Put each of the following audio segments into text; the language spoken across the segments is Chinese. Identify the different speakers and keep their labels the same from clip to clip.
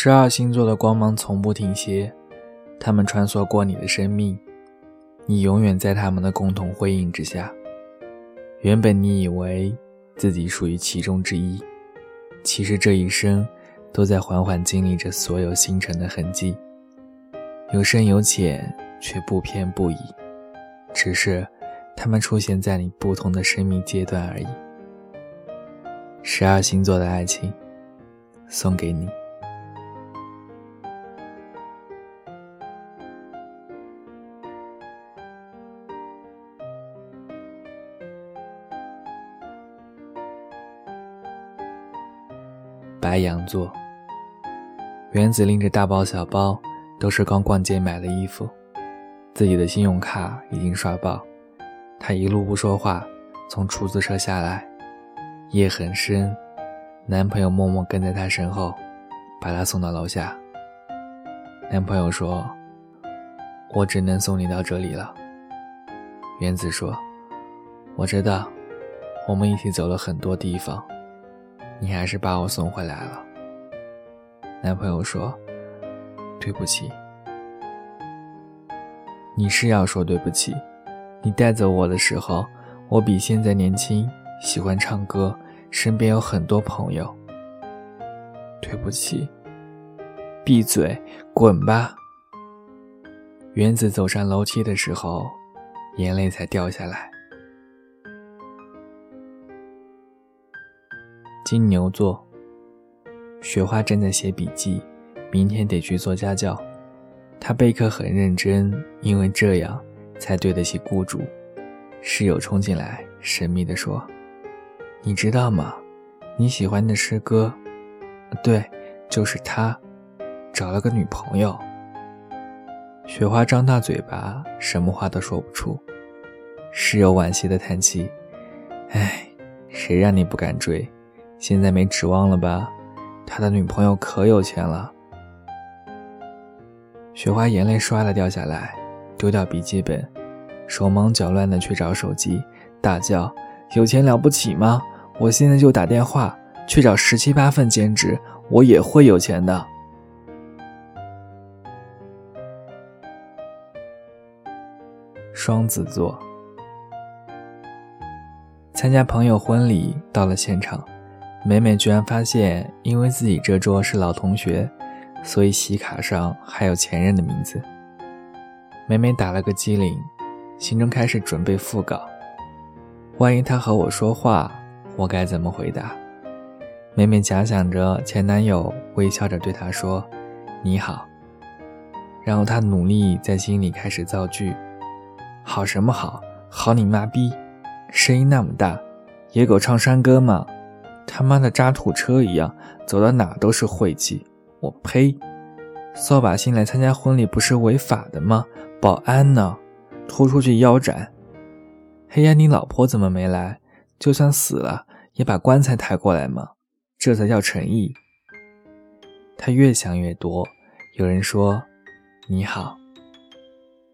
Speaker 1: 十二星座的光芒从不停歇，他们穿梭过你的生命，你永远在他们的共同辉映之下。原本你以为自己属于其中之一，其实这一生都在缓缓经历着所有星辰的痕迹，有深有浅，却不偏不倚，只是他们出现在你不同的生命阶段而已。十二星座的爱情，送给你。白羊座，原子拎着大包小包，都是刚逛街买的衣服，自己的信用卡已经刷爆。他一路不说话，从出租车下来，夜很深，男朋友默默跟在他身后，把他送到楼下。男朋友说：“我只能送你到这里了。”原子说：“我知道，我们一起走了很多地方。”你还是把我送回来了。男朋友说：“对不起。”你是要说对不起。你带走我的时候，我比现在年轻，喜欢唱歌，身边有很多朋友。对不起。闭嘴，滚吧。原子走上楼梯的时候，眼泪才掉下来。金牛座。雪花正在写笔记，明天得去做家教。她备课很认真，因为这样才对得起雇主。室友冲进来，神秘地说：“你知道吗？你喜欢的诗歌，对，就是他，找了个女朋友。”雪花张大嘴巴，什么话都说不出。室友惋惜地叹气：“唉，谁让你不敢追？”现在没指望了吧？他的女朋友可有钱了。雪花眼泪唰的掉下来，丢掉笔记本，手忙脚乱的去找手机，大叫：“有钱了不起吗？我现在就打电话去找十七八份兼职，我也会有钱的。”双子座参加朋友婚礼，到了现场。美美居然发现，因为自己这桌是老同学，所以喜卡上还有前任的名字。美美打了个机灵，心中开始准备复稿。万一他和我说话，我该怎么回答？美美假想着前男友微笑着对她说：“你好。”然后她努力在心里开始造句：“好什么好？好你妈逼！声音那么大，野狗唱山歌吗？”他妈的渣土车一样，走到哪都是晦气！我呸！扫把星来参加婚礼不是违法的吗？保安呢？拖出去腰斩！黑呀，你老婆怎么没来？就算死了，也把棺材抬过来嘛，这才叫诚意。他越想越多。有人说：“你好。”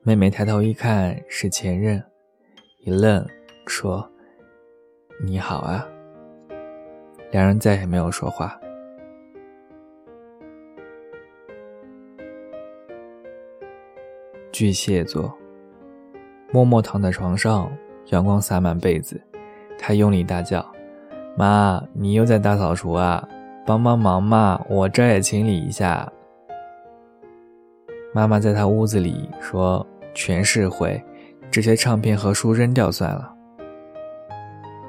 Speaker 1: 妹妹抬头一看是前任，一愣，说：“你好啊。”两人再也没有说话。巨蟹座，默默躺在床上，阳光洒满被子，他用力大叫：“妈，你又在大扫除啊？帮帮忙嘛，我这也清理一下。”妈妈在他屋子里说：“全是灰，这些唱片和书扔掉算了。”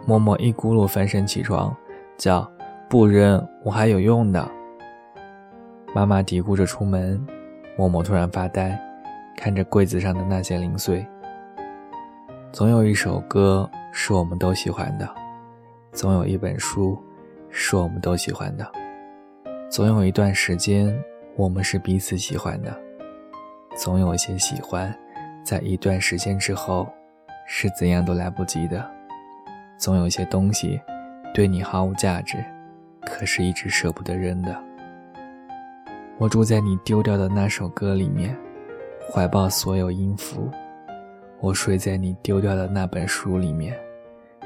Speaker 1: 默默一咕噜翻身起床。叫不扔，我还有用的。妈妈嘀咕着出门，默默突然发呆，看着柜子上的那些零碎。总有一首歌是我们都喜欢的，总有一本书是我们都喜欢的，总有一段时间我们是彼此喜欢的，总有一些喜欢，在一段时间之后是怎样都来不及的，总有些东西。对你毫无价值可是一直舍不得扔的。我住在你丢掉的那首歌里面怀抱所有音符我睡在你丢掉的那本书里面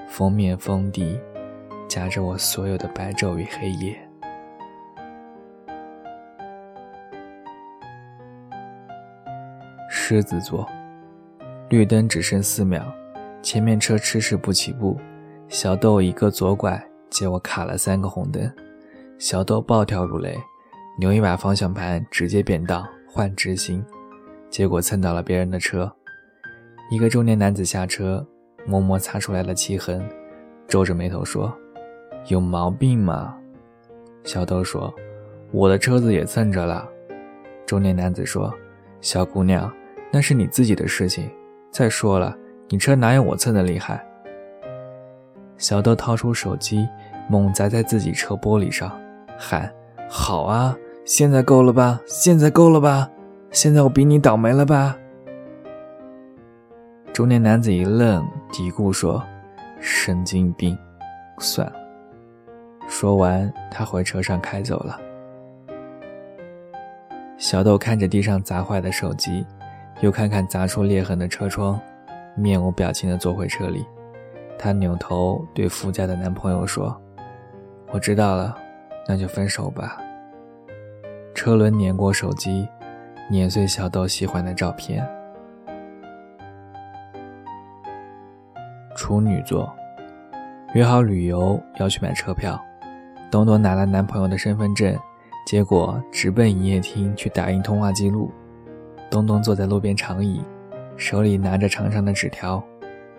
Speaker 1: 封面封底夹着我所有的白昼与黑夜。狮子座绿灯只剩四秒前面车迟迟不起步小豆一个左拐，结果卡了三个红灯。小豆暴跳如雷，扭一把方向盘，直接变道换直行，结果蹭到了别人的车。一个中年男子下车，摸摸擦出来的漆痕，皱着眉头说：“有毛病吗？”小豆说：“我的车子也蹭着了。”中年男子说：“小姑娘，那是你自己的事情。再说了，你车哪有我蹭的厉害？”小豆掏出手机，猛砸在自己车玻璃上，喊：“好啊，现在够了吧？现在够了吧？现在我比你倒霉了吧？”中年男子一愣，嘀咕说：“神经病，算了。”说完，他回车上开走了。小豆看着地上砸坏的手机，又看看砸出裂痕的车窗，面无表情地坐回车里。她扭头对副驾的男朋友说：“我知道了，那就分手吧。”车轮碾过手机，碾碎小豆喜欢的照片。处女座，约好旅游要去买车票。东东拿了男朋友的身份证，结果直奔营业厅去打印通话记录。东东坐在路边长椅，手里拿着长长的纸条，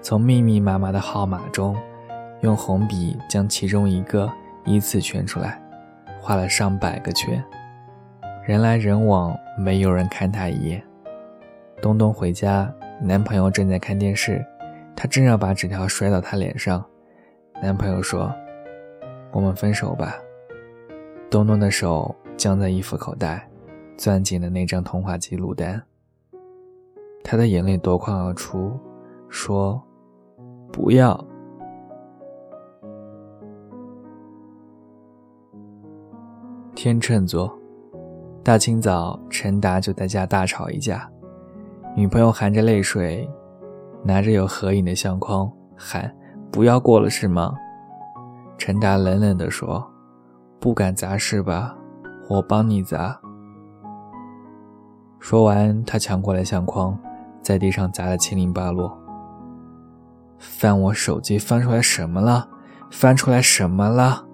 Speaker 1: 从密密麻麻的号码中，用红笔将其中一个依次圈出来，画了上百个圈。人来人往，没有人看他一眼。东东回家，男朋友正在看电视。他正要把纸条摔到他脸上，男朋友说：“我们分手吧。”东东的手僵在衣服口袋，攥紧了那张通话记录单。他的眼泪夺眶而出，说：“不要。”天秤座，大清早，陈达就在家大吵一架，女朋友含着泪水。拿着有合影的相框喊：“不要过了是吗？”陈达冷冷地说：“不敢砸是吧？我帮你砸。”说完，他抢过来相框，在地上砸得七零八落。翻我手机，翻出来什么了？翻出来什么了？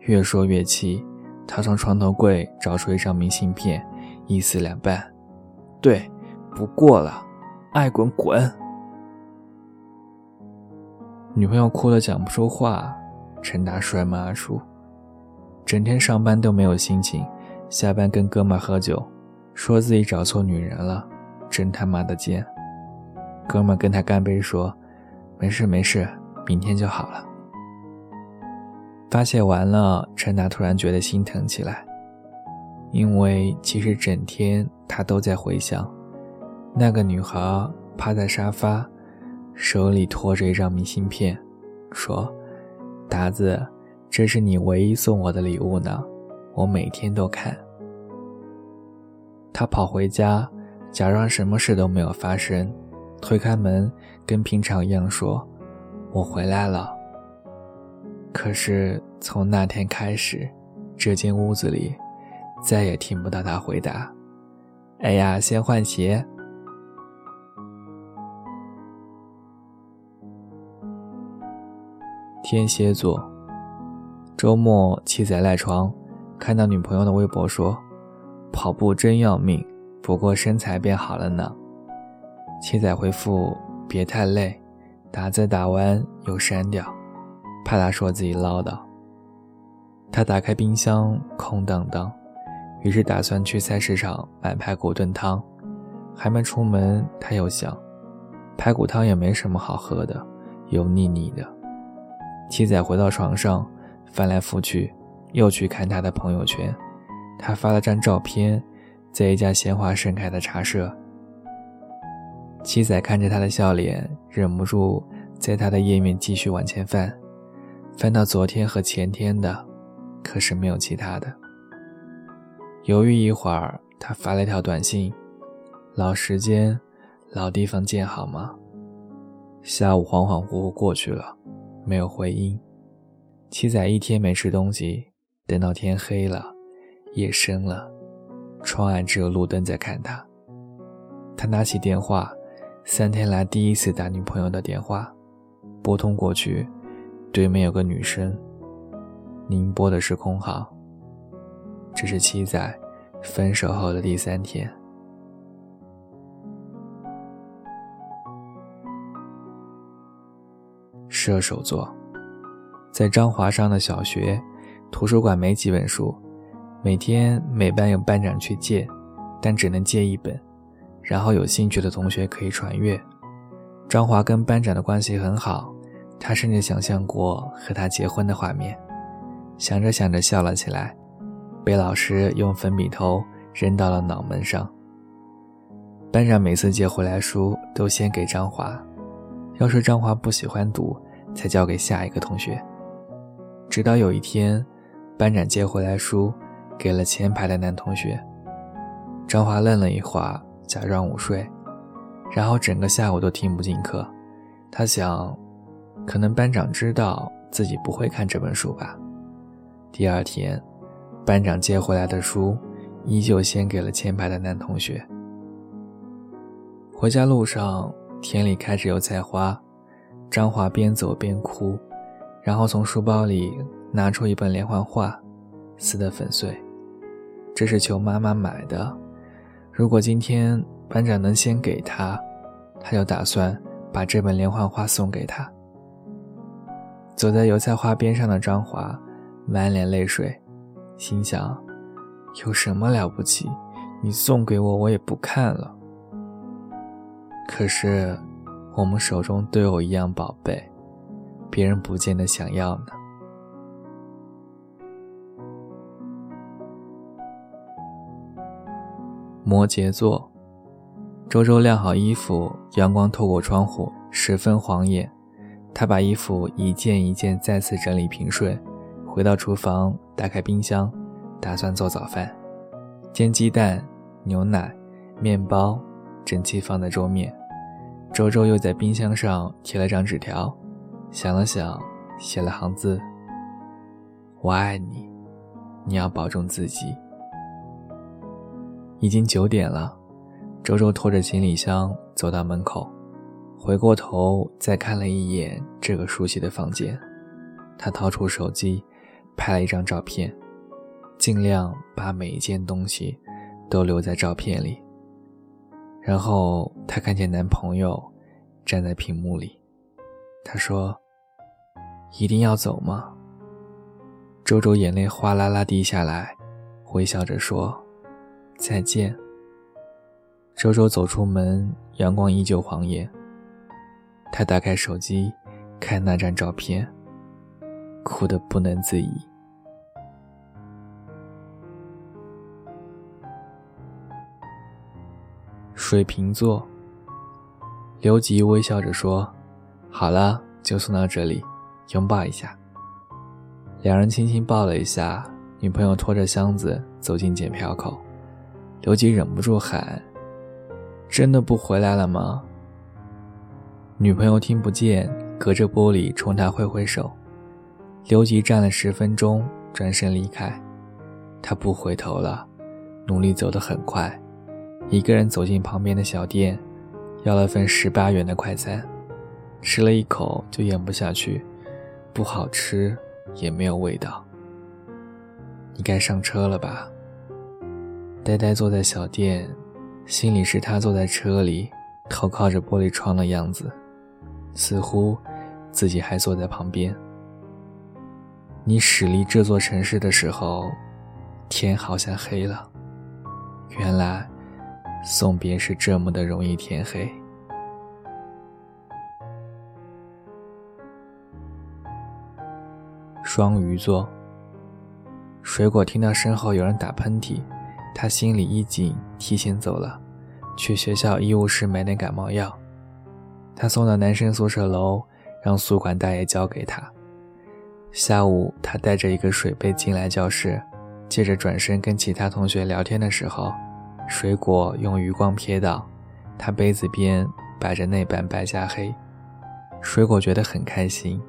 Speaker 1: 越说越气，他从床头柜找出一张明信片，一撕两半。对，不过了，爱滚滚。女朋友哭得讲不出话，陈达摔门而出。整天上班都没有心情，下班跟哥们喝酒，说自己找错女人了，真他妈的贱。哥们跟他干杯说：“没事没事，明天就好了。”发泄完了，陈达突然觉得心疼起来，因为其实整天他都在回想，那个女孩趴在沙发。手里托着一张明信片，说：“达子，这是你唯一送我的礼物呢，我每天都看。”他跑回家，假装什么事都没有发生，推开门，跟平常一样说：“我回来了。”可是从那天开始，这间屋子里再也听不到他回答：“哎呀，先换鞋。”天蝎座，周末七仔赖床，看到女朋友的微博说：“跑步真要命，不过身材变好了呢。”七仔回复：“别太累。”打字打完又删掉，怕他说自己唠叨。他打开冰箱，空荡荡，于是打算去菜市场买排骨炖汤。还没出门，他又想，排骨汤也没什么好喝的，油腻腻的。七仔回到床上，翻来覆去，又去看他的朋友圈。他发了张照片，在一家鲜花盛开的茶社。七仔看着他的笑脸，忍不住在他的页面继续往前翻，翻到昨天和前天的，可是没有其他的。犹豫一会儿，他发了一条短信：“老时间，老地方见好吗？”下午恍恍惚惚过去了。没有回音，七仔一天没吃东西，等到天黑了，夜深了，窗外只有路灯在看他。他拿起电话，三天来第一次打女朋友的电话，拨通过去，对面有个女生。您拨的是空号。这是七仔分手后的第三天。射手座，在张华上的小学，图书馆没几本书，每天每班有班长去借，但只能借一本。然后有兴趣的同学可以传阅。张华跟班长的关系很好，他甚至想象过和他结婚的画面，想着想着笑了起来，被老师用粉笔头扔到了脑门上。班长每次借回来书都先给张华，要是张华不喜欢读，才交给下一个同学。直到有一天，班长借回来书，给了前排的男同学。张华愣了一会儿。假装午睡，然后整个下午都听不进课。他想，可能班长知道自己不会看这本书吧。第二天，班长借回来的书依旧先给了前排的男同学。回家路上，田里开着油菜花，张华边走边哭，然后从书包里拿出一本连环画，撕得粉碎。这是求妈妈买的。如果今天班长能先给他，他就打算把这本连环画送给他。走在油菜花边上的张华，满脸泪水，心想：有什么了不起？你送给我，我也不看了。可是，我们手中都有一样宝贝，别人不见得想要呢。摩羯座，周周晾好衣服，阳光透过窗户，十分晃眼。他把衣服一件一件再次整理平顺，回到厨房，打开冰箱，打算做早饭，煎鸡蛋、牛奶、面包，整齐放在桌面。周周又在冰箱上贴了张纸条，想了想，写了行字：“我爱你，你要保重自己。”已经九点了，周周拖着行李箱走到门口，回过头再看了一眼这个熟悉的房间，他掏出手机，拍了一张照片，尽量把每一件东西都留在照片里。然后他看见男朋友站在屏幕里，他说：“一定要走吗？”周周眼泪哗啦啦滴下来，微笑着说。再见。周周走出门，阳光依旧晃眼。他打开手机，看那张照片，哭得不能自已。水瓶座，刘吉微笑着说：“好了，就送到这里，拥抱一下。”两人轻轻抱了一下，女朋友拖着箱子走进检票口。刘吉忍不住喊：“真的不回来了吗？”女朋友听不见，隔着玻璃冲他挥挥手。刘吉站了十分钟，转身离开。他不回头了，努力走得很快，一个人走进旁边的小店，要了份十八元的快餐，吃了一口就咽不下去，不好吃，也没有味道。你该上车了吧？呆呆坐在小店，心里是他坐在车里，头靠着玻璃窗的样子，似乎自己还坐在旁边。你驶离这座城市的时候，天好像黑了。原来，送别是这么的容易天黑。双鱼座，水果听到身后有人打喷嚏。他心里一紧，提前走了，去学校医务室买点感冒药。他送到男生宿舍楼，让宿管大爷交给他。下午，他带着一个水杯进来教室，借着转身跟其他同学聊天的时候，水果用余光瞥到，他杯子边摆着那半白加黑。水果觉得很开心，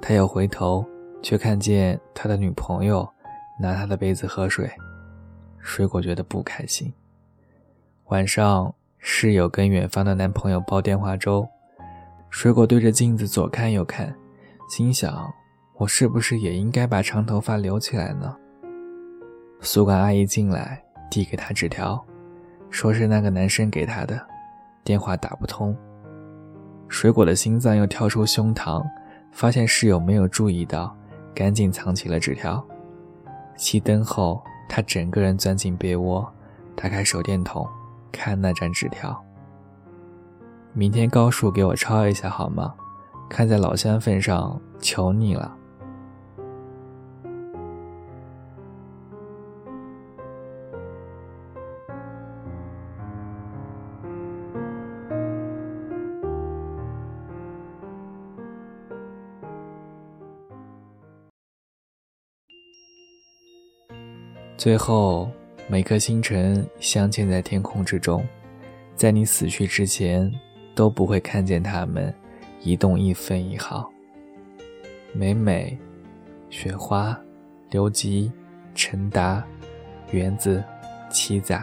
Speaker 1: 他又回头，却看见他的女朋友拿他的杯子喝水。水果觉得不开心。晚上，室友跟远方的男朋友煲电话粥，水果对着镜子左看右看，心想：我是不是也应该把长头发留起来呢？宿管阿姨进来，递给他纸条，说是那个男生给他的，电话打不通。水果的心脏又跳出胸膛，发现室友没有注意到，赶紧藏起了纸条。熄灯后，他整个人钻进被窝，打开手电筒，看那张纸条。明天高数给我抄一下好吗？看在老乡份上，求你了。最后，每颗星辰镶嵌在天空之中，在你死去之前，都不会看见它们移动一分一毫。美美、雪花、刘吉、陈达、园子、七仔、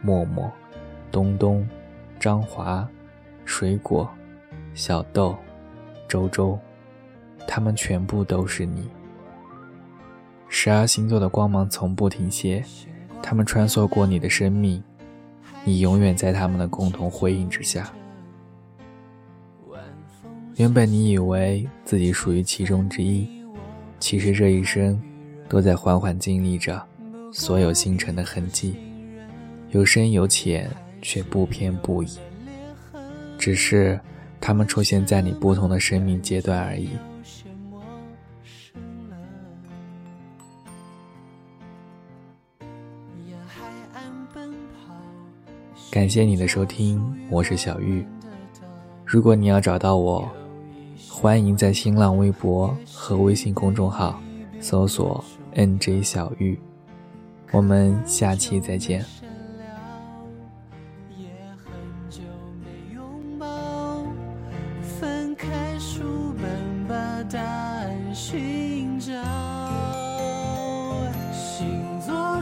Speaker 1: 默默、东东、张华、水果、小豆、周周，他们全部都是你。十二星座的光芒从不停歇，他们穿梭过你的生命，你永远在他们的共同辉映之下。原本你以为自己属于其中之一，其实这一生都在缓缓经历着所有星辰的痕迹，有深有浅，却不偏不倚，只是他们出现在你不同的生命阶段而已。感谢你的收听，我是小玉。如果你要找到我，欢迎在新浪微博和微信公众号搜索 “nj 小玉”。我们下期再见。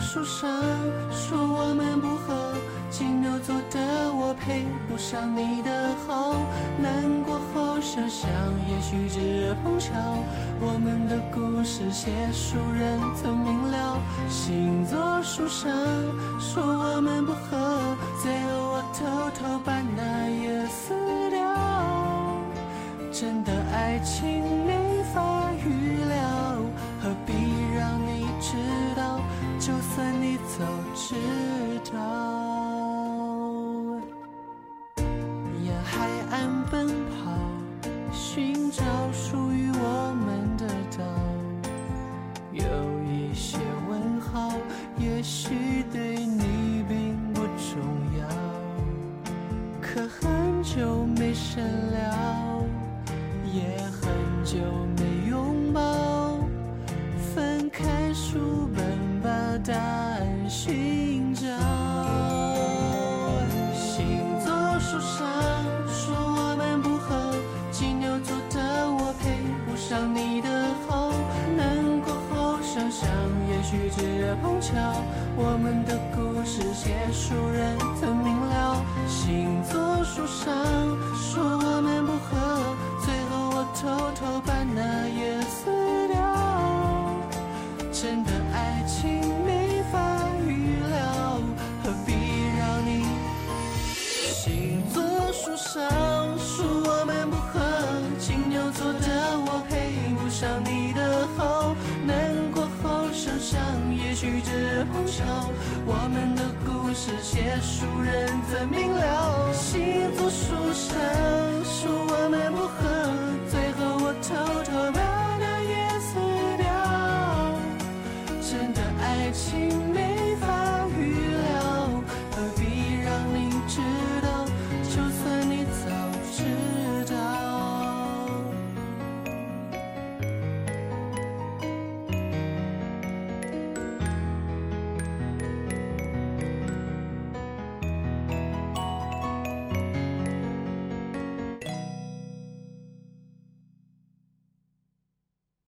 Speaker 2: 书上说我们不合，多的我配不上你的好。难过后想想，也许只碰巧，我们的故事写书人曾明了。星座书上说我们不合，最后我偷偷把那页撕掉。真的爱情想，也许只碰巧，我们的故事写书人曾明了。星座书上说我们不合，最后我偷偷把那页撕掉。真的爱情没法预料，何必让你星座书上。曲之后桥，我们的故事写书人。